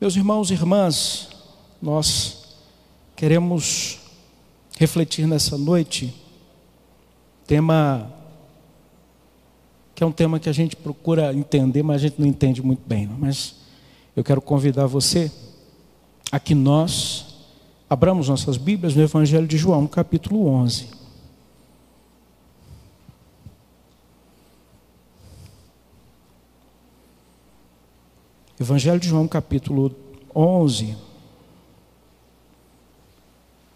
Meus irmãos e irmãs, nós queremos refletir nessa noite, tema que é um tema que a gente procura entender, mas a gente não entende muito bem. Mas eu quero convidar você a que nós abramos nossas Bíblias no Evangelho de João, capítulo 11. Evangelho de João, capítulo 11.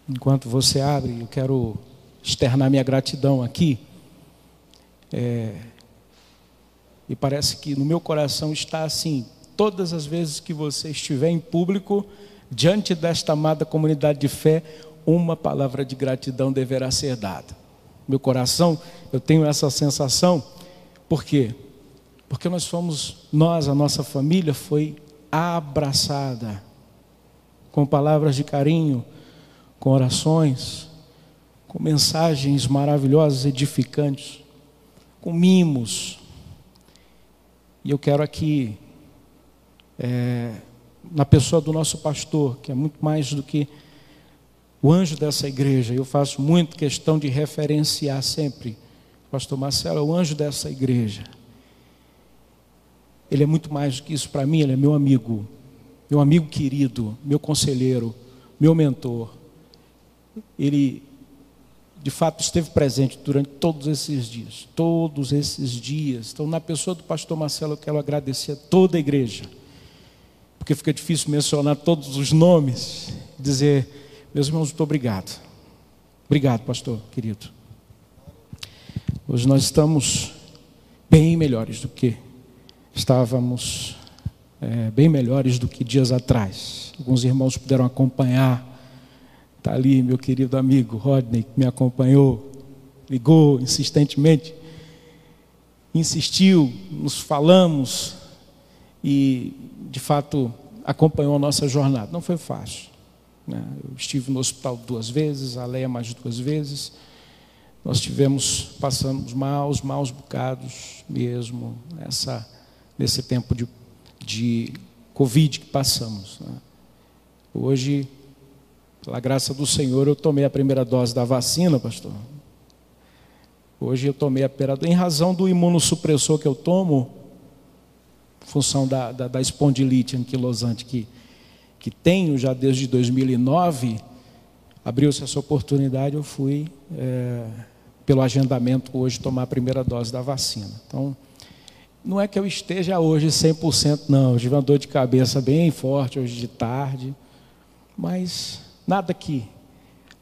Enquanto você abre, eu quero externar minha gratidão aqui. É, e parece que no meu coração está assim: todas as vezes que você estiver em público, diante desta amada comunidade de fé, uma palavra de gratidão deverá ser dada. Meu coração, eu tenho essa sensação, por quê? Porque nós fomos, nós, a nossa família foi abraçada com palavras de carinho, com orações, com mensagens maravilhosas, edificantes, com mimos. E eu quero aqui, é, na pessoa do nosso pastor, que é muito mais do que o anjo dessa igreja, eu faço muito questão de referenciar sempre. Pastor Marcelo é o anjo dessa igreja. Ele é muito mais do que isso para mim, ele é meu amigo, meu amigo querido, meu conselheiro, meu mentor. Ele, de fato, esteve presente durante todos esses dias, todos esses dias. Então, na pessoa do pastor Marcelo, eu quero agradecer a toda a igreja, porque fica difícil mencionar todos os nomes, dizer, meus irmãos, muito obrigado. Obrigado, pastor querido. Hoje nós estamos bem melhores do que estávamos é, bem melhores do que dias atrás. Alguns irmãos puderam acompanhar. Está ali meu querido amigo Rodney, que me acompanhou, ligou insistentemente, insistiu, nos falamos e, de fato, acompanhou a nossa jornada. Não foi fácil. Né? Eu estive no hospital duas vezes, a Leia mais duas vezes. Nós tivemos, passamos maus, maus bocados mesmo. Essa nesse tempo de, de Covid que passamos. Né? Hoje, pela graça do Senhor, eu tomei a primeira dose da vacina, pastor. Hoje eu tomei a primeira em razão do imunossupressor que eu tomo, função da, da, da espondilite anquilosante que, que tenho já desde 2009, abriu-se essa oportunidade, eu fui, é, pelo agendamento, hoje tomar a primeira dose da vacina. Então, não é que eu esteja hoje 100%, não. Eu tive uma dor de cabeça bem forte hoje de tarde, mas nada que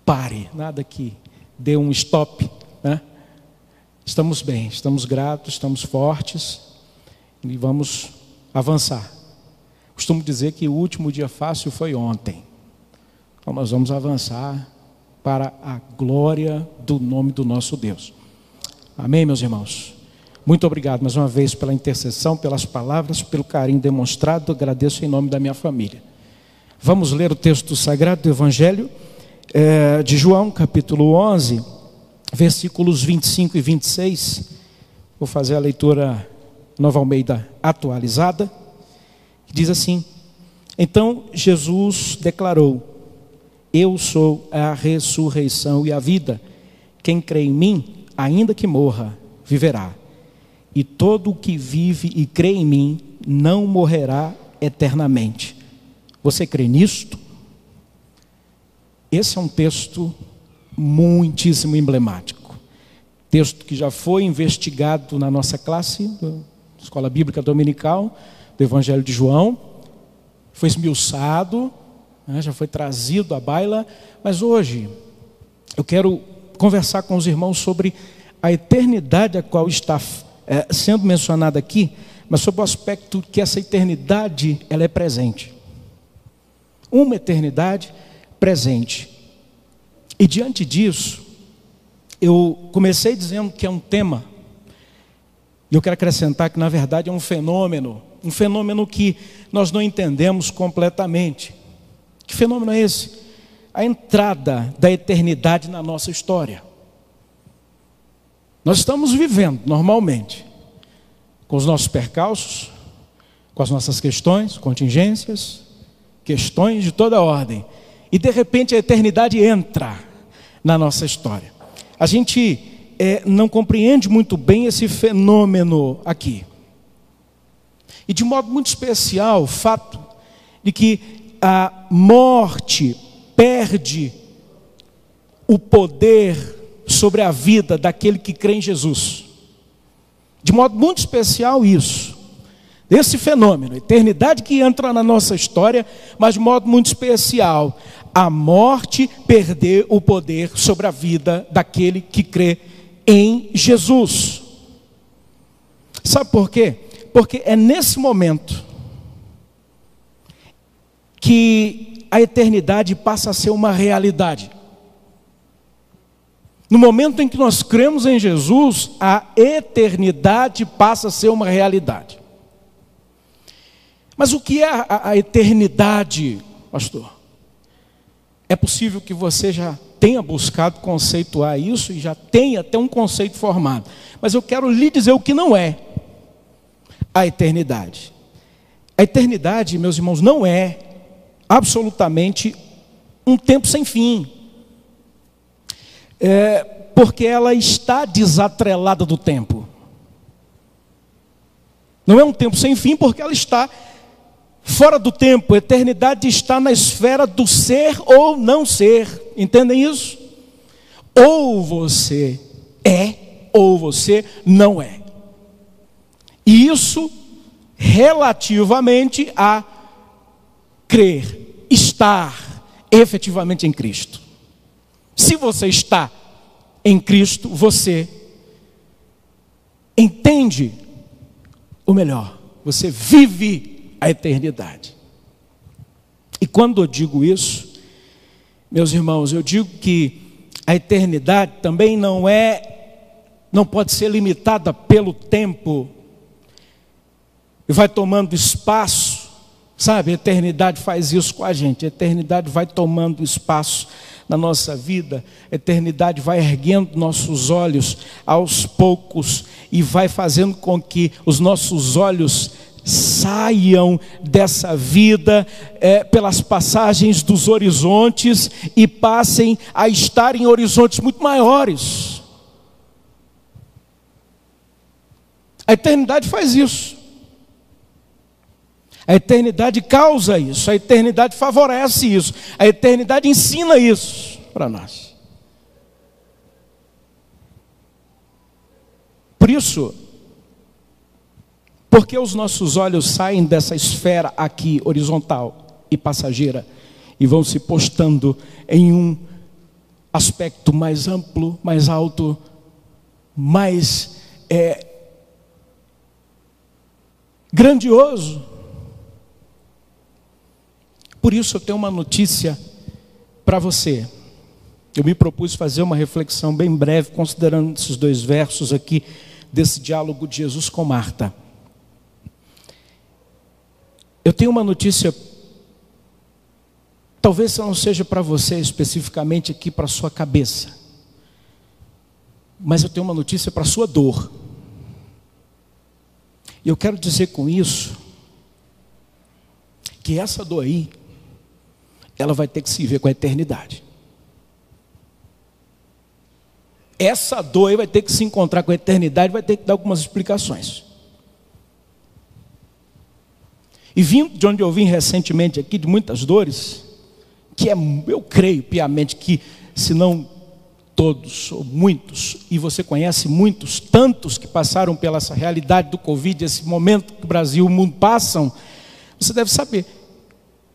pare, nada que dê um stop, né? Estamos bem, estamos gratos, estamos fortes e vamos avançar. Costumo dizer que o último dia fácil foi ontem. Então nós vamos avançar para a glória do nome do nosso Deus. Amém, meus irmãos? Muito obrigado mais uma vez pela intercessão, pelas palavras, pelo carinho demonstrado. Agradeço em nome da minha família. Vamos ler o texto sagrado do Evangelho é, de João, capítulo 11, versículos 25 e 26. Vou fazer a leitura Nova Almeida atualizada. Diz assim: Então Jesus declarou: Eu sou a ressurreição e a vida. Quem crê em mim, ainda que morra, viverá e todo o que vive e crê em mim não morrerá eternamente. Você crê nisto? Esse é um texto muitíssimo emblemático. Texto que já foi investigado na nossa classe, Escola Bíblica Dominical, do Evangelho de João, foi esmiuçado, né, já foi trazido à baila, mas hoje eu quero conversar com os irmãos sobre a eternidade a qual está é, sendo mencionada aqui, mas sob o aspecto que essa eternidade ela é presente. Uma eternidade presente. E diante disso, eu comecei dizendo que é um tema, e eu quero acrescentar que na verdade é um fenômeno, um fenômeno que nós não entendemos completamente. Que fenômeno é esse? A entrada da eternidade na nossa história. Nós estamos vivendo normalmente, com os nossos percalços, com as nossas questões, contingências, questões de toda ordem. E de repente a eternidade entra na nossa história. A gente é, não compreende muito bem esse fenômeno aqui. E de modo muito especial, o fato de que a morte perde o poder sobre a vida daquele que crê em Jesus. De modo muito especial, isso. Esse fenômeno, eternidade que entra na nossa história, mas de modo muito especial, a morte perder o poder sobre a vida daquele que crê em Jesus. Sabe por quê? Porque é nesse momento que a eternidade passa a ser uma realidade. No momento em que nós cremos em Jesus, a eternidade passa a ser uma realidade. Mas o que é a, a eternidade, pastor? É possível que você já tenha buscado conceituar isso e já tenha até um conceito formado. Mas eu quero lhe dizer o que não é a eternidade. A eternidade, meus irmãos, não é absolutamente um tempo sem fim. É, porque ela está desatrelada do tempo. Não é um tempo sem fim, porque ela está fora do tempo. A eternidade está na esfera do ser ou não ser. Entendem isso? Ou você é, ou você não é. E isso relativamente a crer, estar efetivamente em Cristo. Se você está em Cristo, você entende o melhor, você vive a eternidade. E quando eu digo isso, meus irmãos, eu digo que a eternidade também não é, não pode ser limitada pelo tempo e vai tomando espaço, sabe? A eternidade faz isso com a gente, a eternidade vai tomando espaço na nossa vida, a eternidade vai erguendo nossos olhos aos poucos e vai fazendo com que os nossos olhos saiam dessa vida é, pelas passagens dos horizontes e passem a estar em horizontes muito maiores. A eternidade faz isso. A eternidade causa isso, a eternidade favorece isso, a eternidade ensina isso para nós. Por isso, porque os nossos olhos saem dessa esfera aqui horizontal e passageira e vão se postando em um aspecto mais amplo, mais alto, mais é, grandioso. Por isso eu tenho uma notícia para você. Eu me propus fazer uma reflexão bem breve, considerando esses dois versos aqui desse diálogo de Jesus com Marta. Eu tenho uma notícia, talvez não seja para você especificamente aqui, para sua cabeça, mas eu tenho uma notícia para sua dor. E eu quero dizer com isso, que essa dor aí, ela vai ter que se ver com a eternidade. Essa dor aí vai ter que se encontrar com a eternidade, vai ter que dar algumas explicações. E vindo de onde eu vim recentemente aqui, de muitas dores, que é, eu creio piamente que, se não todos, ou muitos, e você conhece muitos, tantos que passaram pela essa realidade do Covid, esse momento que o Brasil e o mundo passam, você deve saber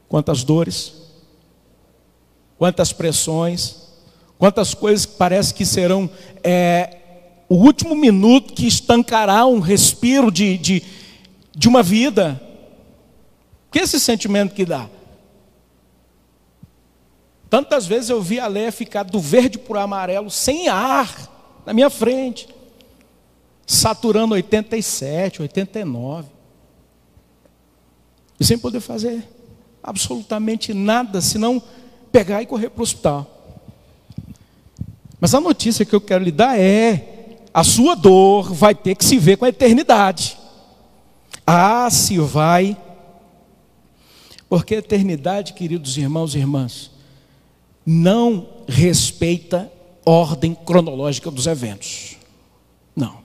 quantas dores, quantas pressões, quantas coisas que parece que serão é, o último minuto que estancará um respiro de, de, de uma vida. Que esse sentimento que dá? Tantas vezes eu vi a Leia ficar do verde para o amarelo, sem ar, na minha frente, saturando 87, 89, e sem poder fazer absolutamente nada, senão pegar e correr para o hospital. Mas a notícia que eu quero lhe dar é: a sua dor vai ter que se ver com a eternidade. Ah, se vai Porque a eternidade, queridos irmãos e irmãs, não respeita ordem cronológica dos eventos. Não.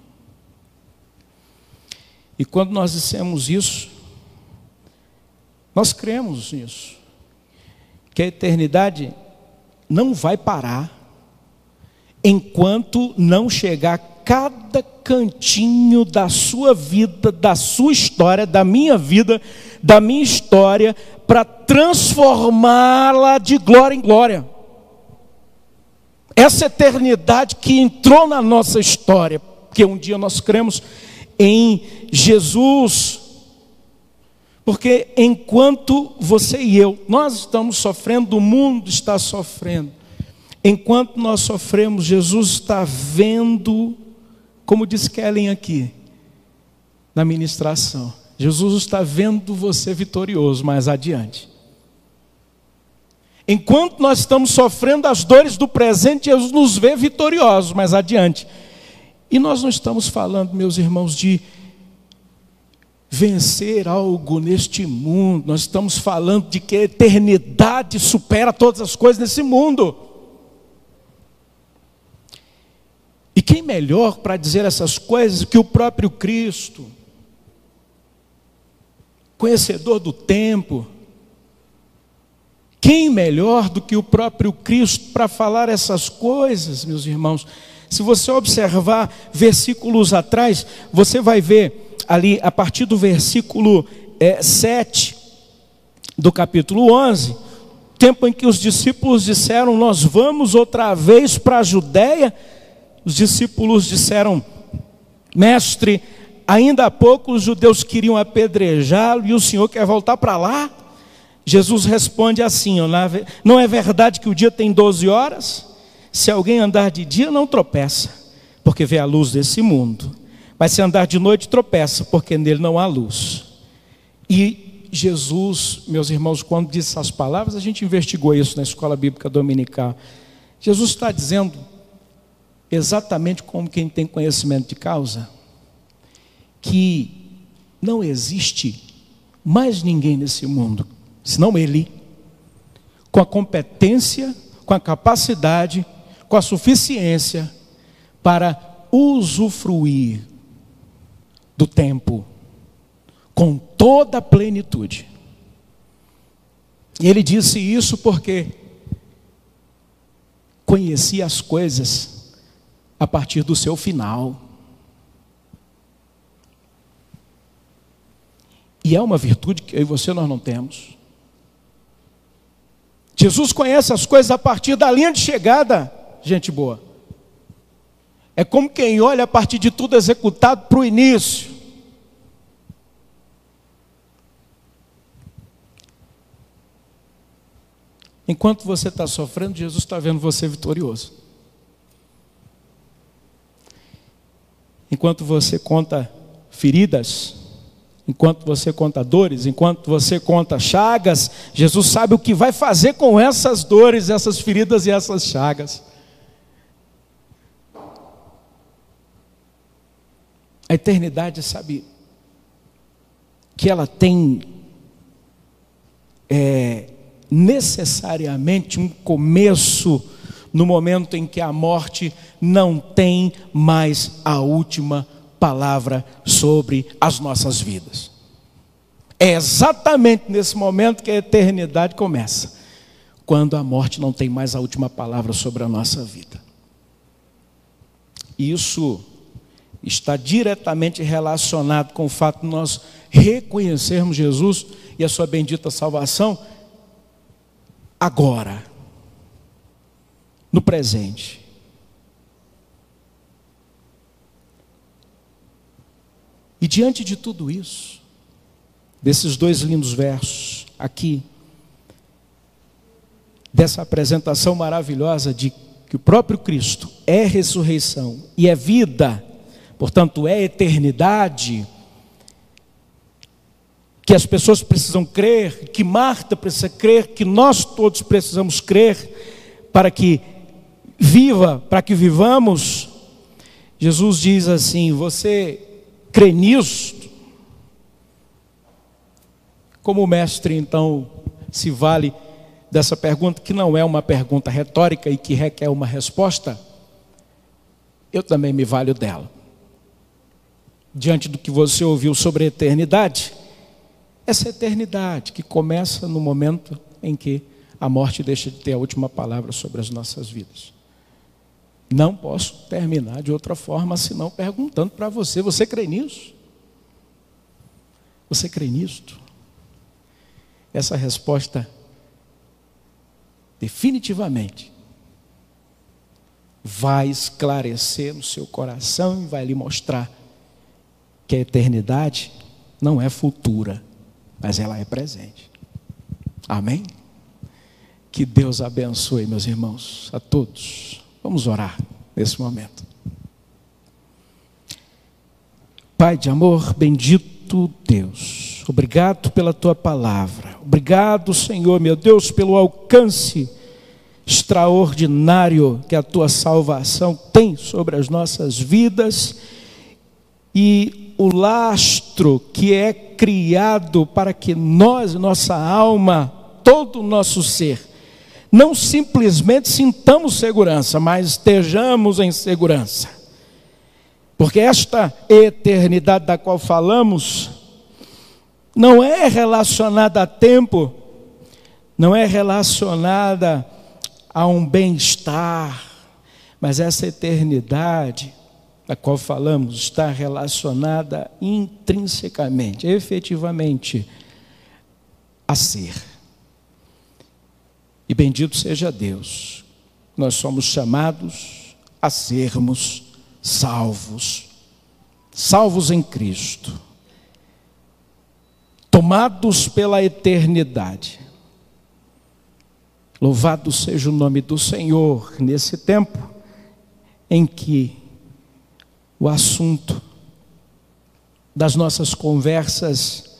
E quando nós dissemos isso, nós cremos nisso. Que a eternidade não vai parar enquanto não chegar cada cantinho da sua vida, da sua história, da minha vida, da minha história, para transformá-la de glória em glória. Essa eternidade que entrou na nossa história, porque um dia nós cremos em Jesus. Porque enquanto você e eu, nós estamos sofrendo, o mundo está sofrendo. Enquanto nós sofremos, Jesus está vendo, como diz Kellen aqui, na ministração. Jesus está vendo você vitorioso mais adiante. Enquanto nós estamos sofrendo as dores do presente, Jesus nos vê vitoriosos mais adiante. E nós não estamos falando, meus irmãos, de vencer algo neste mundo, nós estamos falando de que a eternidade supera todas as coisas nesse mundo. E quem melhor para dizer essas coisas que o próprio Cristo, conhecedor do tempo, quem melhor do que o próprio Cristo para falar essas coisas, meus irmãos? Se você observar versículos atrás, você vai ver ali a partir do versículo é, 7 do capítulo 11, tempo em que os discípulos disseram: Nós vamos outra vez para a Judéia. Os discípulos disseram: Mestre, ainda há pouco os judeus queriam apedrejá-lo e o senhor quer voltar para lá? Jesus responde assim: Não é verdade que o dia tem 12 horas? Se alguém andar de dia, não tropeça, porque vê a luz desse mundo. Mas se andar de noite, tropeça, porque nele não há luz. E Jesus, meus irmãos, quando disse essas palavras, a gente investigou isso na escola bíblica dominical. Jesus está dizendo exatamente como quem tem conhecimento de causa, que não existe mais ninguém nesse mundo senão Ele, com a competência, com a capacidade, com a suficiência para usufruir do tempo com toda a plenitude. E ele disse isso porque conhecia as coisas a partir do seu final. E é uma virtude que eu e você nós não temos. Jesus conhece as coisas a partir da linha de chegada, gente boa. É como quem olha a partir de tudo executado para o início. Enquanto você está sofrendo, Jesus está vendo você vitorioso. Enquanto você conta feridas, enquanto você conta dores, enquanto você conta chagas, Jesus sabe o que vai fazer com essas dores, essas feridas e essas chagas. A eternidade sabe que ela tem é, necessariamente um começo no momento em que a morte não tem mais a última palavra sobre as nossas vidas. É exatamente nesse momento que a eternidade começa, quando a morte não tem mais a última palavra sobre a nossa vida. Isso está diretamente relacionado com o fato de nós reconhecermos Jesus e a sua bendita salvação agora, no presente. E diante de tudo isso, desses dois lindos versos aqui, dessa apresentação maravilhosa de que o próprio Cristo é ressurreição e é vida, portanto é eternidade, que as pessoas precisam crer, que Marta precisa crer, que nós todos precisamos crer para que viva, para que vivamos. Jesus diz assim: Você crê nisso, Como o mestre então se vale dessa pergunta, que não é uma pergunta retórica e que requer uma resposta, eu também me valho dela. Diante do que você ouviu sobre a eternidade, essa eternidade que começa no momento em que a morte deixa de ter a última palavra sobre as nossas vidas. Não posso terminar de outra forma senão perguntando para você: você crê nisso? Você crê nisto? Essa resposta definitivamente vai esclarecer no seu coração e vai lhe mostrar que a eternidade não é futura, mas ela é presente. Amém? Que Deus abençoe, meus irmãos, a todos. Vamos orar nesse momento. Pai de amor, bendito Deus Obrigado pela tua palavra. Obrigado, Senhor, meu Deus, pelo alcance extraordinário que a tua salvação tem sobre as nossas vidas e o lastro que é criado para que nós, nossa alma, todo o nosso ser, não simplesmente sintamos segurança, mas estejamos em segurança. Porque esta eternidade da qual falamos, não é relacionada a tempo, não é relacionada a um bem-estar, mas essa eternidade da qual falamos está relacionada intrinsecamente, efetivamente, a ser. E bendito seja Deus, nós somos chamados a sermos salvos, salvos em Cristo tomados pela eternidade. Louvado seja o nome do Senhor nesse tempo em que o assunto das nossas conversas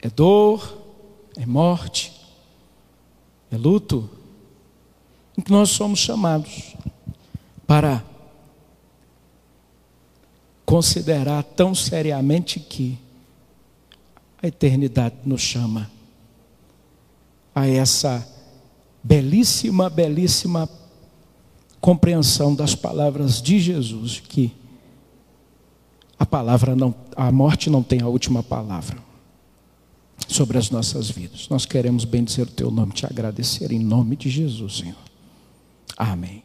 é dor, é morte, é luto, em que nós somos chamados para considerar tão seriamente que a eternidade nos chama a essa belíssima, belíssima compreensão das palavras de Jesus, que a palavra não, a morte não tem a última palavra sobre as nossas vidas. Nós queremos bendizer o teu nome, te agradecer em nome de Jesus, Senhor. Amém.